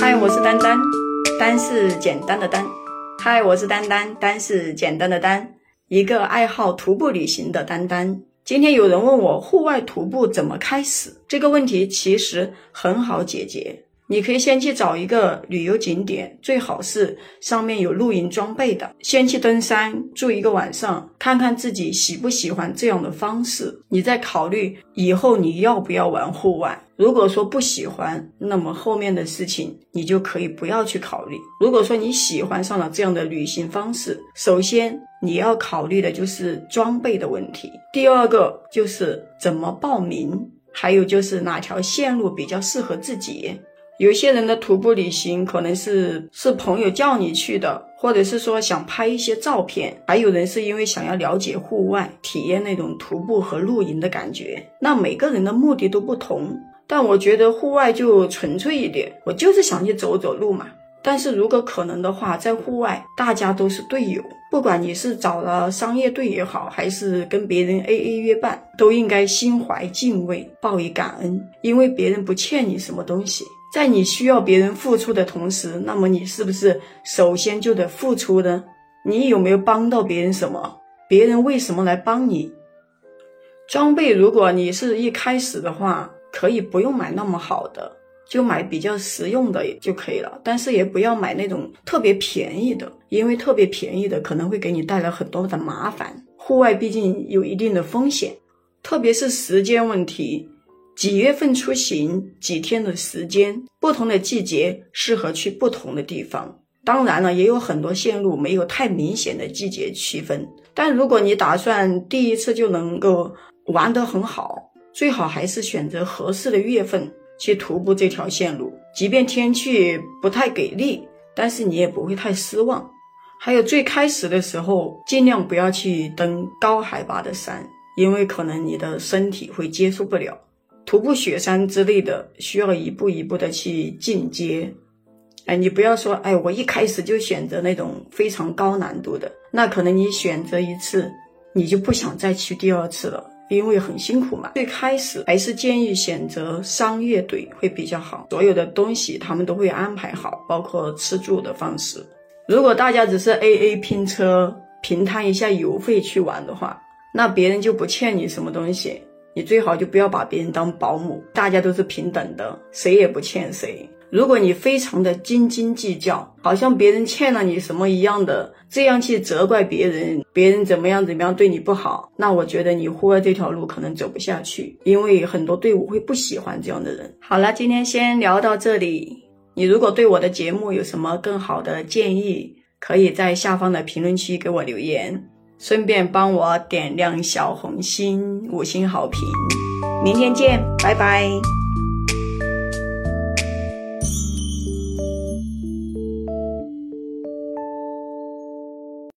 嗨，我是丹丹，丹是简单的丹。嗨，我是丹丹，丹是简单的丹，一个爱好徒步旅行的丹丹。今天有人问我户外徒步怎么开始？这个问题其实很好解决。你可以先去找一个旅游景点，最好是上面有露营装备的。先去登山住一个晚上，看看自己喜不喜欢这样的方式。你再考虑以后你要不要玩户外。如果说不喜欢，那么后面的事情你就可以不要去考虑。如果说你喜欢上了这样的旅行方式，首先你要考虑的就是装备的问题，第二个就是怎么报名，还有就是哪条线路比较适合自己。有些人的徒步旅行可能是是朋友叫你去的，或者是说想拍一些照片，还有人是因为想要了解户外，体验那种徒步和露营的感觉。那每个人的目的都不同，但我觉得户外就纯粹一点，我就是想去走走路嘛。但是如果可能的话，在户外大家都是队友，不管你是找了商业队也好，还是跟别人 A A 约伴，都应该心怀敬畏，报以感恩，因为别人不欠你什么东西。在你需要别人付出的同时，那么你是不是首先就得付出呢？你有没有帮到别人什么？别人为什么来帮你？装备，如果你是一开始的话，可以不用买那么好的，就买比较实用的就可以了。但是也不要买那种特别便宜的，因为特别便宜的可能会给你带来很多的麻烦。户外毕竟有一定的风险，特别是时间问题。几月份出行？几天的时间？不同的季节适合去不同的地方。当然了，也有很多线路没有太明显的季节区分。但如果你打算第一次就能够玩得很好，最好还是选择合适的月份去徒步这条线路。即便天气不太给力，但是你也不会太失望。还有最开始的时候，尽量不要去登高海拔的山，因为可能你的身体会接受不了。徒步雪山之类的，需要一步一步的去进阶。哎，你不要说，哎，我一开始就选择那种非常高难度的，那可能你选择一次，你就不想再去第二次了，因为很辛苦嘛。最开始还是建议选择商业队会比较好，所有的东西他们都会安排好，包括吃住的方式。如果大家只是 A A 拼车，平摊一下油费去玩的话，那别人就不欠你什么东西。你最好就不要把别人当保姆，大家都是平等的，谁也不欠谁。如果你非常的斤斤计较，好像别人欠了你什么一样的，这样去责怪别人，别人怎么样怎么样对你不好，那我觉得你户外这条路可能走不下去，因为很多队伍会不喜欢这样的人。好了，今天先聊到这里。你如果对我的节目有什么更好的建议，可以在下方的评论区给我留言。顺便帮我点亮小红心，五星好评。明天见，拜拜。